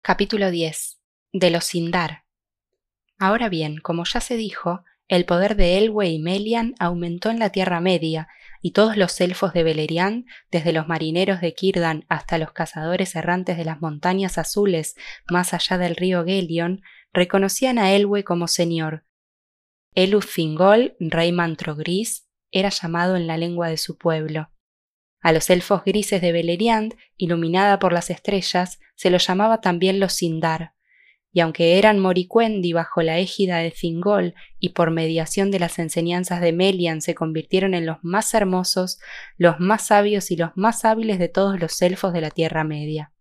Capítulo 10. De los Sindar. Ahora bien, como ya se dijo, el poder de Elwë y Melian aumentó en la Tierra Media, y todos los elfos de Beleriand, desde los marineros de Círdan hasta los cazadores errantes de las montañas azules más allá del río Gelion, reconocían a Elwë como señor. Elu Thingol, rey Mantrogris, era llamado en la lengua de su pueblo. A los elfos grises de Beleriand, iluminada por las estrellas, se los llamaba también los Sindar, y aunque eran moricuendi bajo la égida de Thingol y por mediación de las enseñanzas de Melian se convirtieron en los más hermosos, los más sabios y los más hábiles de todos los elfos de la Tierra Media.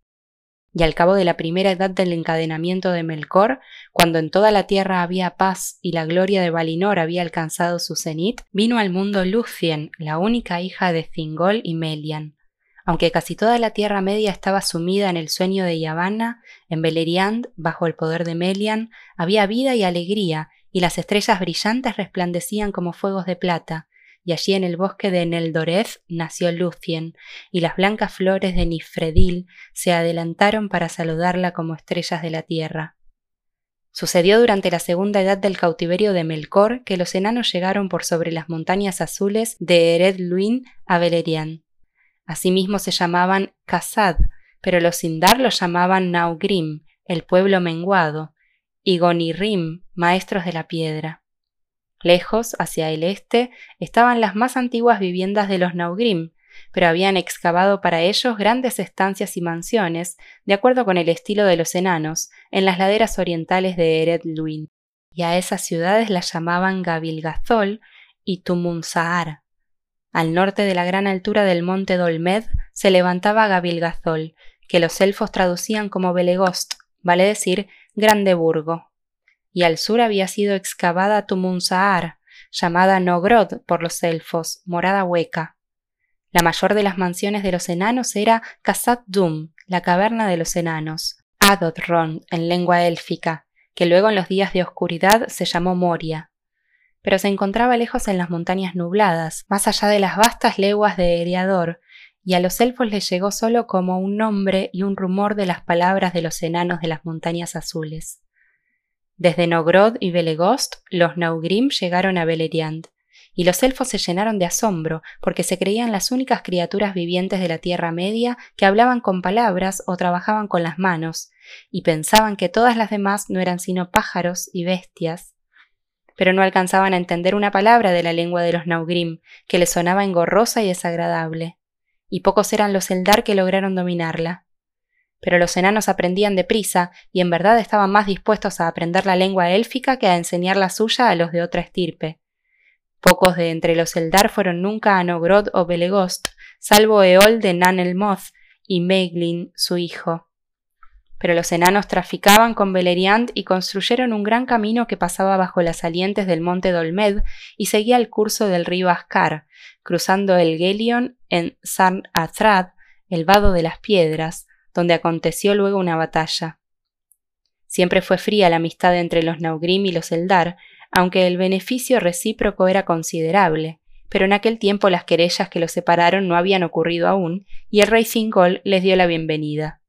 Y al cabo de la primera edad del encadenamiento de Melkor, cuando en toda la tierra había paz y la gloria de Valinor había alcanzado su cenit, vino al mundo Lucien, la única hija de Thingol y Melian. Aunque casi toda la Tierra Media estaba sumida en el sueño de Yavanna, en Beleriand, bajo el poder de Melian, había vida y alegría, y las estrellas brillantes resplandecían como fuegos de plata, y allí en el bosque de Neldoreth nació Lucien, y las blancas flores de Nifredil se adelantaron para saludarla como estrellas de la tierra. Sucedió durante la segunda edad del cautiverio de Melkor que los enanos llegaron por sobre las montañas azules de Ered Luin a Beleriand. Asimismo se llamaban Khazad, pero los Sindar los llamaban Naugrim, el pueblo menguado, y Gonirrim, maestros de la piedra. Lejos, hacia el este, estaban las más antiguas viviendas de los Naugrim, pero habían excavado para ellos grandes estancias y mansiones, de acuerdo con el estilo de los enanos, en las laderas orientales de Ered Luin, y a esas ciudades las llamaban Gabilgazol y Tumunsaar. Al norte de la gran altura del monte Dolmed se levantaba Gabilgazol, que los elfos traducían como Belegost, vale decir Grande Burgo. Y al sur había sido excavada Tumunsaar, llamada Nogrod por los elfos, morada hueca. La mayor de las mansiones de los enanos era Khazad Dum, la caverna de los enanos, Adotron en lengua élfica, que luego en los días de oscuridad se llamó Moria pero se encontraba lejos en las montañas nubladas, más allá de las vastas leguas de Eriador, y a los elfos les llegó solo como un nombre y un rumor de las palabras de los enanos de las montañas azules. Desde Nogrod y Belegost, los Naugrim llegaron a Beleriand, y los elfos se llenaron de asombro, porque se creían las únicas criaturas vivientes de la Tierra Media que hablaban con palabras o trabajaban con las manos, y pensaban que todas las demás no eran sino pájaros y bestias, pero no alcanzaban a entender una palabra de la lengua de los Naugrim, que les sonaba engorrosa y desagradable, y pocos eran los Eldar que lograron dominarla. Pero los enanos aprendían deprisa y en verdad estaban más dispuestos a aprender la lengua élfica que a enseñar la suya a los de otra estirpe. Pocos de entre los Eldar fueron nunca a Nogrod o Belegost, salvo Eol de Nan el Moth y Meglin, su hijo. Pero los enanos traficaban con Beleriand y construyeron un gran camino que pasaba bajo las salientes del monte Dolmed y seguía el curso del río Ascar, cruzando el Gelion en San Athrad, el vado de las piedras, donde aconteció luego una batalla. Siempre fue fría la amistad entre los Naugrim y los Eldar, aunque el beneficio recíproco era considerable, pero en aquel tiempo las querellas que los separaron no habían ocurrido aún, y el rey Singol les dio la bienvenida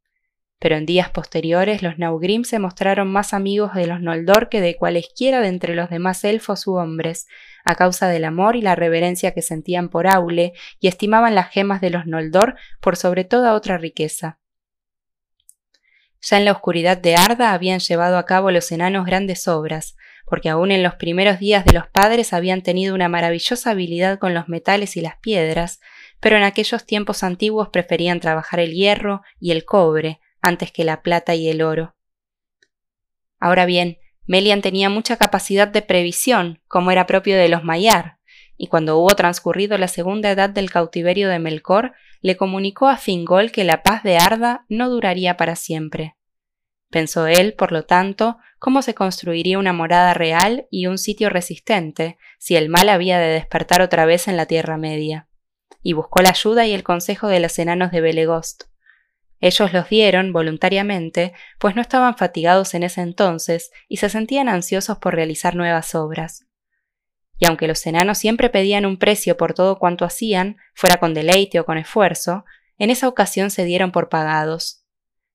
pero en días posteriores los Naugrim se mostraron más amigos de los Noldor que de cualesquiera de entre los demás elfos u hombres, a causa del amor y la reverencia que sentían por Aule, y estimaban las gemas de los Noldor por sobre toda otra riqueza. Ya en la oscuridad de Arda habían llevado a cabo los enanos grandes obras, porque aún en los primeros días de los padres habían tenido una maravillosa habilidad con los metales y las piedras, pero en aquellos tiempos antiguos preferían trabajar el hierro y el cobre, antes que la plata y el oro. Ahora bien, Melian tenía mucha capacidad de previsión, como era propio de los Mayar, y cuando hubo transcurrido la segunda edad del cautiverio de Melkor, le comunicó a Fingol que la paz de Arda no duraría para siempre. Pensó él, por lo tanto, cómo se construiría una morada real y un sitio resistente, si el mal había de despertar otra vez en la Tierra Media, y buscó la ayuda y el consejo de los enanos de Belegost. Ellos los dieron voluntariamente, pues no estaban fatigados en ese entonces y se sentían ansiosos por realizar nuevas obras. Y aunque los enanos siempre pedían un precio por todo cuanto hacían, fuera con deleite o con esfuerzo, en esa ocasión se dieron por pagados.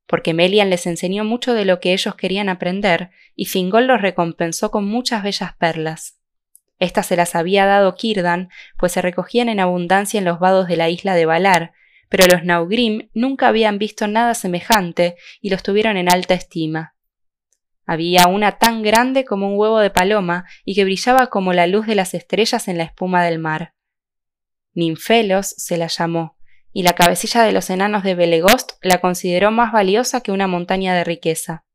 porque Melian les enseñó mucho de lo que ellos querían aprender, y Fingol los recompensó con muchas bellas perlas. Estas se las había dado Kirdan, pues se recogían en abundancia en los vados de la isla de Valar, pero los Naugrim nunca habían visto nada semejante y los tuvieron en alta estima. Había una tan grande como un huevo de paloma y que brillaba como la luz de las estrellas en la espuma del mar. Ninfelos se la llamó, y la cabecilla de los enanos de Belegost la consideró más valiosa que una montaña de riqueza.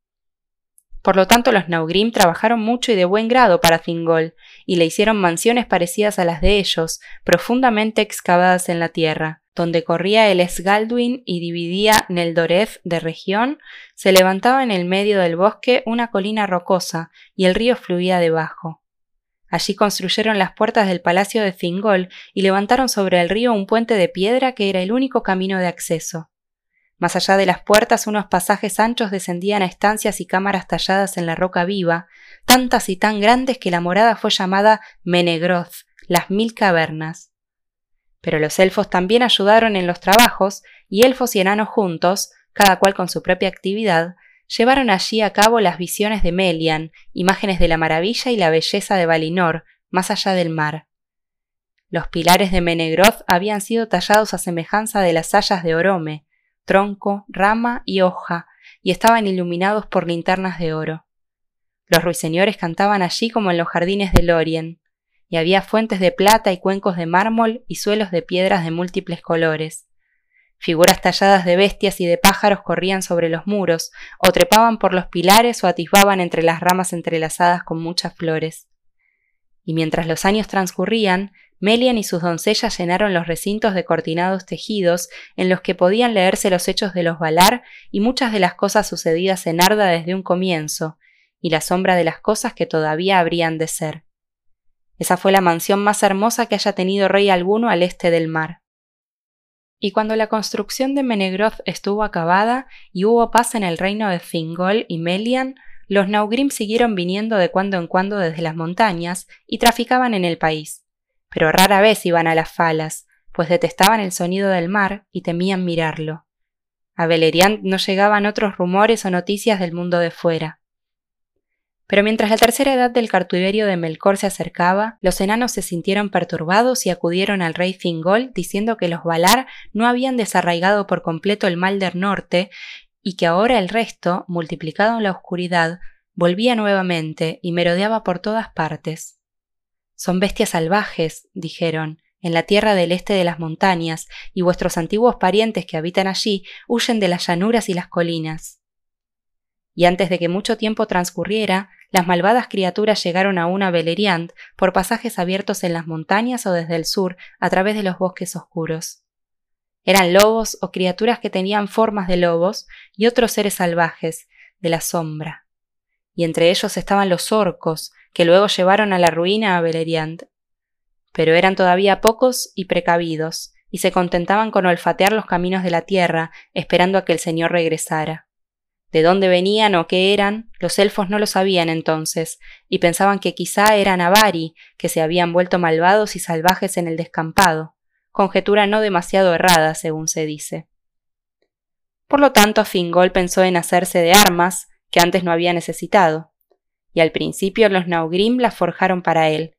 Por lo tanto, los Naugrim trabajaron mucho y de buen grado para Thingol, y le hicieron mansiones parecidas a las de ellos, profundamente excavadas en la tierra, donde corría el Esgalduin y dividía Neldoreth de región, se levantaba en el medio del bosque una colina rocosa, y el río fluía debajo. Allí construyeron las puertas del palacio de Thingol y levantaron sobre el río un puente de piedra que era el único camino de acceso. Más allá de las puertas unos pasajes anchos descendían a estancias y cámaras talladas en la roca viva, tantas y tan grandes que la morada fue llamada Menegroth, las mil cavernas. Pero los elfos también ayudaron en los trabajos, y elfos y enanos juntos, cada cual con su propia actividad, llevaron allí a cabo las visiones de Melian, imágenes de la maravilla y la belleza de Valinor, más allá del mar. Los pilares de Menegroth habían sido tallados a semejanza de las sayas de Orome, tronco, rama y hoja, y estaban iluminados por linternas de oro. Los ruiseñores cantaban allí como en los jardines de Lorien, y había fuentes de plata y cuencos de mármol y suelos de piedras de múltiples colores. Figuras talladas de bestias y de pájaros corrían sobre los muros, o trepaban por los pilares o atisbaban entre las ramas entrelazadas con muchas flores. Y mientras los años transcurrían, Melian y sus doncellas llenaron los recintos de cortinados tejidos en los que podían leerse los hechos de los Valar y muchas de las cosas sucedidas en Arda desde un comienzo, y la sombra de las cosas que todavía habrían de ser. Esa fue la mansión más hermosa que haya tenido rey alguno al este del mar. Y cuando la construcción de Menegroth estuvo acabada y hubo paz en el reino de Thingol y Melian, los Naugrim siguieron viniendo de cuando en cuando desde las montañas y traficaban en el país. Pero rara vez iban a las falas, pues detestaban el sonido del mar y temían mirarlo. A Beleriand no llegaban otros rumores o noticias del mundo de fuera. Pero mientras la tercera edad del cartuberio de Melkor se acercaba, los enanos se sintieron perturbados y acudieron al rey Thingol diciendo que los Valar no habían desarraigado por completo el mal del norte y que ahora el resto, multiplicado en la oscuridad, volvía nuevamente y merodeaba por todas partes. Son bestias salvajes, dijeron, en la tierra del este de las montañas, y vuestros antiguos parientes que habitan allí huyen de las llanuras y las colinas. Y antes de que mucho tiempo transcurriera, las malvadas criaturas llegaron a Beleriand por pasajes abiertos en las montañas o desde el sur a través de los bosques oscuros. Eran lobos o criaturas que tenían formas de lobos y otros seres salvajes, de la sombra. Y entre ellos estaban los orcos, que luego llevaron a la ruina a Beleriand. Pero eran todavía pocos y precavidos, y se contentaban con olfatear los caminos de la tierra, esperando a que el Señor regresara. De dónde venían o qué eran, los elfos no lo sabían entonces, y pensaban que quizá eran avari, que se habían vuelto malvados y salvajes en el descampado, conjetura no demasiado errada, según se dice. Por lo tanto, Fingol pensó en hacerse de armas que antes no había necesitado, y al principio los Naugrim las forjaron para él,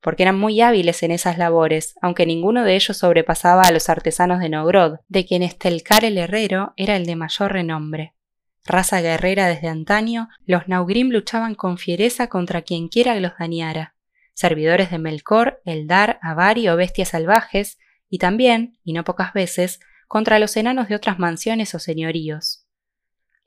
porque eran muy hábiles en esas labores, aunque ninguno de ellos sobrepasaba a los artesanos de Nogrod, de quien Estelcar el herrero era el de mayor renombre raza guerrera desde antaño, los Naugrim luchaban con fiereza contra quien quiera que los dañara, servidores de Melkor, Eldar, Avari o bestias salvajes, y también, y no pocas veces, contra los enanos de otras mansiones o señoríos.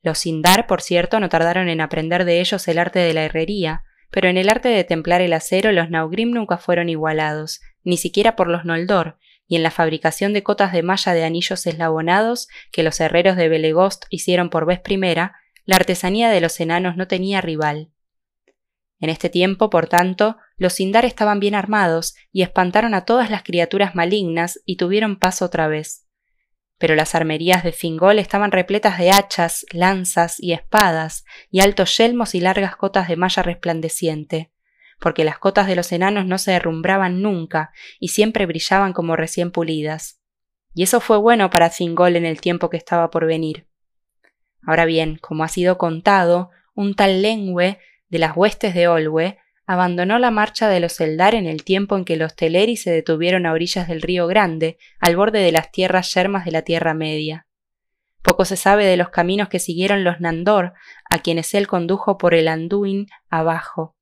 Los Sindar, por cierto, no tardaron en aprender de ellos el arte de la herrería, pero en el arte de templar el acero los Naugrim nunca fueron igualados, ni siquiera por los Noldor, y en la fabricación de cotas de malla de anillos eslabonados que los herreros de Belegost hicieron por vez primera, la artesanía de los enanos no tenía rival. En este tiempo, por tanto, los Sindar estaban bien armados y espantaron a todas las criaturas malignas y tuvieron paz otra vez. Pero las armerías de Fingol estaban repletas de hachas, lanzas y espadas, y altos yelmos y largas cotas de malla resplandeciente porque las cotas de los enanos no se derrumbraban nunca y siempre brillaban como recién pulidas. Y eso fue bueno para Thingol en el tiempo que estaba por venir. Ahora bien, como ha sido contado, un tal Lengüe de las huestes de Olwe abandonó la marcha de los Eldar en el tiempo en que los Teleri se detuvieron a orillas del río Grande, al borde de las tierras yermas de la Tierra Media. Poco se sabe de los caminos que siguieron los Nandor, a quienes él condujo por el Anduin abajo.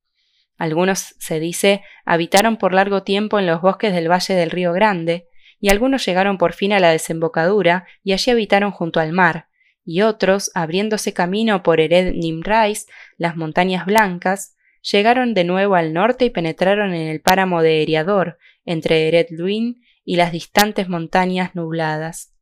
Algunos, se dice, habitaron por largo tiempo en los bosques del valle del río Grande, y algunos llegaron por fin a la desembocadura y allí habitaron junto al mar, y otros, abriéndose camino por Ered Nimrais, las montañas blancas, llegaron de nuevo al norte y penetraron en el páramo de Eriador, entre Ered Luin y las distantes montañas nubladas.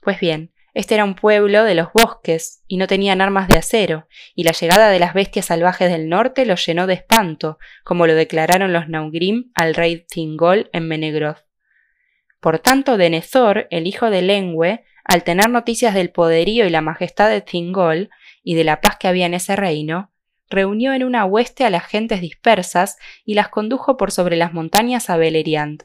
Pues bien, este era un pueblo de los bosques, y no tenían armas de acero, y la llegada de las bestias salvajes del norte los llenó de espanto, como lo declararon los Naugrim al rey Thingol en Menegroth. Por tanto, Denethor, el hijo de Lengüe, al tener noticias del poderío y la majestad de Thingol y de la paz que había en ese reino, reunió en una hueste a las gentes dispersas y las condujo por sobre las montañas a Beleriand.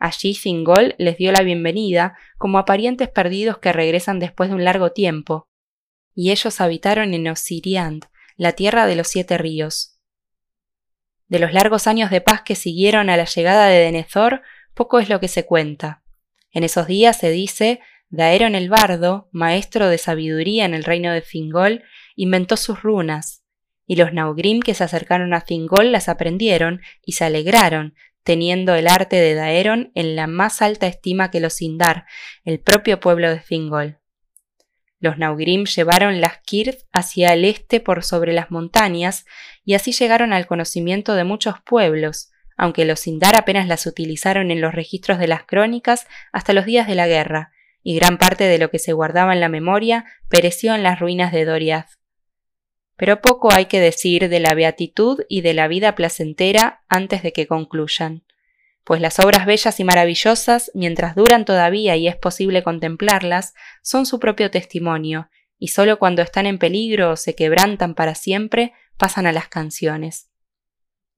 Allí Thingol les dio la bienvenida como a parientes perdidos que regresan después de un largo tiempo, y ellos habitaron en Osiriand, la tierra de los siete ríos. De los largos años de paz que siguieron a la llegada de Denethor, poco es lo que se cuenta. En esos días se dice, Daeron el bardo, maestro de sabiduría en el reino de Thingol, inventó sus runas, y los Naugrim que se acercaron a Thingol las aprendieron y se alegraron, teniendo el arte de Daeron en la más alta estima que los Sindar, el propio pueblo de Thingol. Los Naugrim llevaron las Kirth hacia el este por sobre las montañas y así llegaron al conocimiento de muchos pueblos, aunque los Sindar apenas las utilizaron en los registros de las crónicas hasta los días de la guerra, y gran parte de lo que se guardaba en la memoria pereció en las ruinas de Doriath. Pero poco hay que decir de la beatitud y de la vida placentera antes de que concluyan, pues las obras bellas y maravillosas, mientras duran todavía y es posible contemplarlas, son su propio testimonio, y sólo cuando están en peligro o se quebrantan para siempre pasan a las canciones.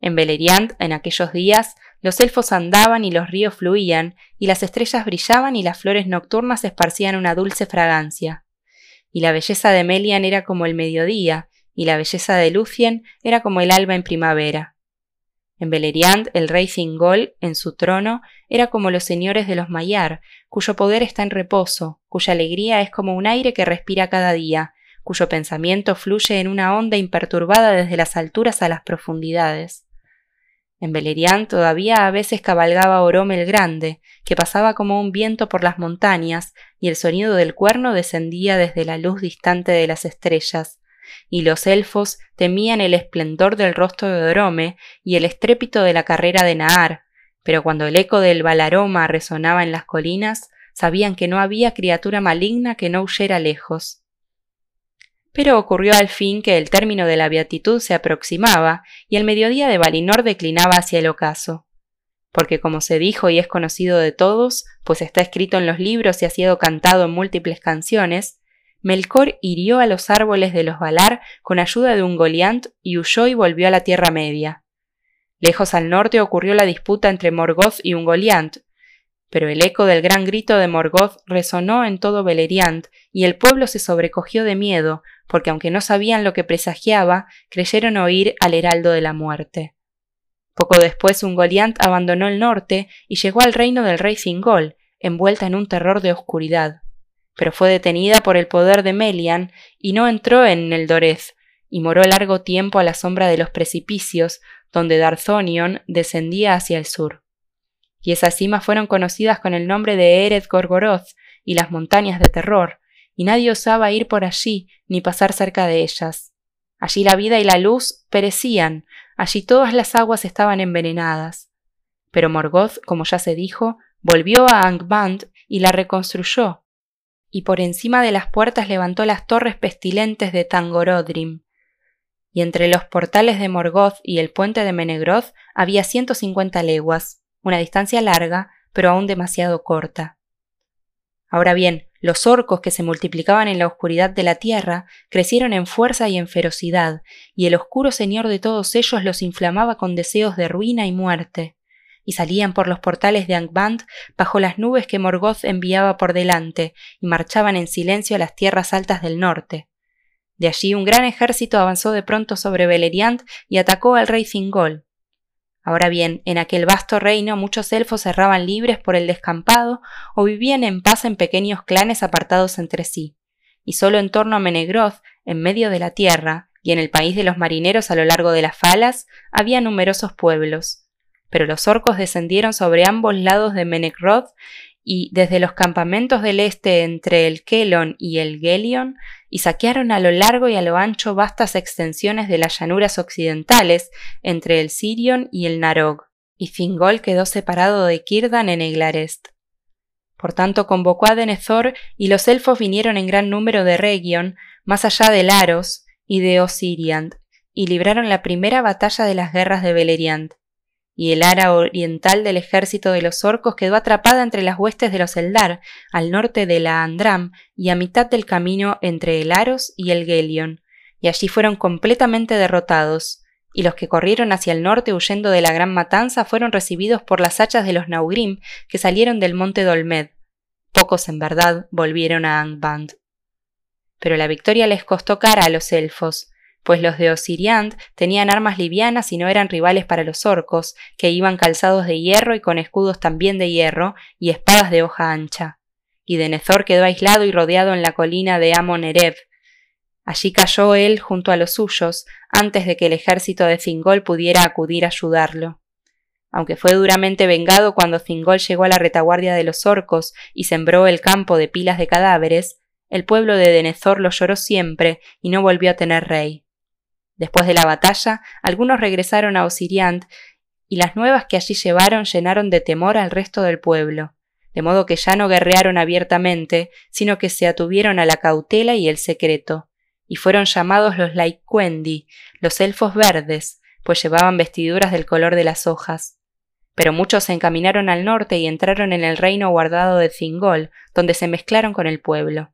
En Beleriand, en aquellos días, los elfos andaban y los ríos fluían, y las estrellas brillaban y las flores nocturnas esparcían una dulce fragancia. Y la belleza de Melian era como el mediodía, y la belleza de Lucien era como el alba en primavera. En Beleriand, el rey Thingol, en su trono, era como los señores de los Mayar, cuyo poder está en reposo, cuya alegría es como un aire que respira cada día, cuyo pensamiento fluye en una onda imperturbada desde las alturas a las profundidades. En Beleriand todavía a veces cabalgaba Orome el Grande, que pasaba como un viento por las montañas, y el sonido del cuerno descendía desde la luz distante de las estrellas, y los elfos temían el esplendor del rostro de Orome y el estrépito de la carrera de Naar, pero cuando el eco del balaroma resonaba en las colinas, sabían que no había criatura maligna que no huyera lejos. Pero ocurrió al fin que el término de la beatitud se aproximaba y el mediodía de Valinor declinaba hacia el ocaso. Porque como se dijo y es conocido de todos, pues está escrito en los libros y ha sido cantado en múltiples canciones, Melkor hirió a los árboles de los Valar con ayuda de un Goliant y huyó y volvió a la Tierra Media. Lejos al norte ocurrió la disputa entre Morgoth y un Goliant, pero el eco del gran grito de Morgoth resonó en todo Beleriand, y el pueblo se sobrecogió de miedo, porque aunque no sabían lo que presagiaba, creyeron oír al heraldo de la muerte. Poco después un Goliant abandonó el norte y llegó al reino del rey Thingol, envuelta en un terror de oscuridad pero fue detenida por el poder de Melian y no entró en el Dorez, y moró largo tiempo a la sombra de los precipicios, donde Darzonion descendía hacia el sur. Y esas cimas fueron conocidas con el nombre de Ered Gorgoroth y las montañas de terror, y nadie osaba ir por allí ni pasar cerca de ellas. Allí la vida y la luz perecían, allí todas las aguas estaban envenenadas. Pero Morgoth, como ya se dijo, volvió a Angband y la reconstruyó, y por encima de las puertas levantó las torres pestilentes de Tangorodrim. Y entre los portales de Morgoth y el puente de Menegroth había ciento cincuenta leguas, una distancia larga, pero aún demasiado corta. Ahora bien, los orcos que se multiplicaban en la oscuridad de la tierra crecieron en fuerza y en ferocidad, y el oscuro señor de todos ellos los inflamaba con deseos de ruina y muerte y salían por los portales de Angband bajo las nubes que Morgoth enviaba por delante, y marchaban en silencio a las tierras altas del norte, De allí un gran ejército avanzó de pronto sobre Beleriand y atacó al rey Thingol. Ahora bien, en aquel vasto reino muchos elfos erraban libres por el descampado o vivían en paz en pequeños clanes apartados entre sí, y solo en torno a Menegroth, en medio de la tierra, y en el país de los marineros a lo largo de las falas, había numerosos pueblos. Pero los orcos descendieron sobre ambos lados de Menegroth y desde los campamentos del este entre el Kelon y el Gelion, y saquearon a lo largo y a lo ancho vastas extensiones de las llanuras occidentales entre el Sirion y el Narog, y Fingol quedó separado de Kirdan en Eglarest. Por tanto convocó a Denethor y los elfos vinieron en gran número de Region, más allá de Laros y de Osiriand, y libraron la primera batalla de las guerras de Beleriand y el ara oriental del ejército de los orcos quedó atrapada entre las huestes de los Eldar, al norte de la Andram y a mitad del camino entre el Aros y el Gelion, y allí fueron completamente derrotados, y los que corrieron hacia el norte huyendo de la gran matanza fueron recibidos por las hachas de los Naugrim que salieron del monte Dolmed. Pocos en verdad volvieron a Angband. Pero la victoria les costó cara a los elfos, pues los de Osiriand tenían armas livianas y no eran rivales para los orcos, que iban calzados de hierro y con escudos también de hierro y espadas de hoja ancha. Y Denethor quedó aislado y rodeado en la colina de Amon Ereb. Allí cayó él junto a los suyos, antes de que el ejército de Thingol pudiera acudir a ayudarlo. Aunque fue duramente vengado cuando Thingol llegó a la retaguardia de los orcos y sembró el campo de pilas de cadáveres, el pueblo de Denethor lo lloró siempre y no volvió a tener rey. Después de la batalla, algunos regresaron a Osiriant y las nuevas que allí llevaron llenaron de temor al resto del pueblo, de modo que ya no guerrearon abiertamente, sino que se atuvieron a la cautela y el secreto, y fueron llamados los Laikwendi, los elfos verdes, pues llevaban vestiduras del color de las hojas. Pero muchos se encaminaron al norte y entraron en el reino guardado de Thingol, donde se mezclaron con el pueblo.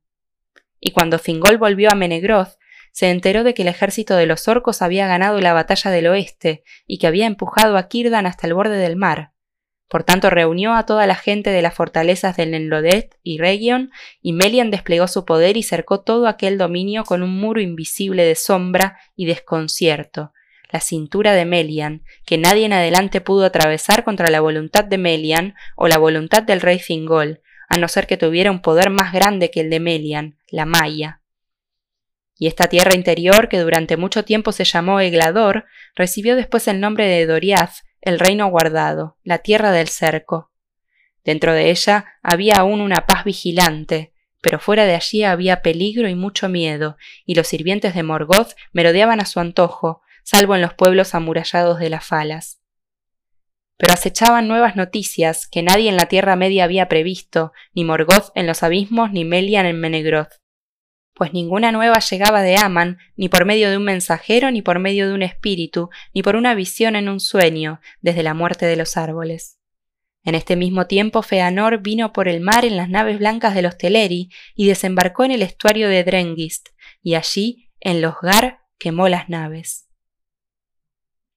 Y cuando Thingol volvió a Menegroth, se enteró de que el ejército de los orcos había ganado la batalla del oeste y que había empujado a Kirdan hasta el borde del mar. Por tanto, reunió a toda la gente de las fortalezas del Nenlodet y Region, y Melian desplegó su poder y cercó todo aquel dominio con un muro invisible de sombra y desconcierto, la cintura de Melian, que nadie en adelante pudo atravesar contra la voluntad de Melian o la voluntad del rey Thingol, a no ser que tuviera un poder más grande que el de Melian, la Maya y esta tierra interior, que durante mucho tiempo se llamó Eglador, recibió después el nombre de Doriath, el reino guardado, la tierra del cerco. Dentro de ella había aún una paz vigilante, pero fuera de allí había peligro y mucho miedo, y los sirvientes de Morgoth merodeaban a su antojo, salvo en los pueblos amurallados de las falas. Pero acechaban nuevas noticias que nadie en la Tierra Media había previsto, ni Morgoth en los abismos, ni Melian en Menegroth pues ninguna nueva llegaba de Aman, ni por medio de un mensajero, ni por medio de un espíritu, ni por una visión en un sueño, desde la muerte de los árboles. En este mismo tiempo Feanor vino por el mar en las naves blancas de los Teleri y desembarcó en el estuario de Drengist, y allí, en los Gar, quemó las naves.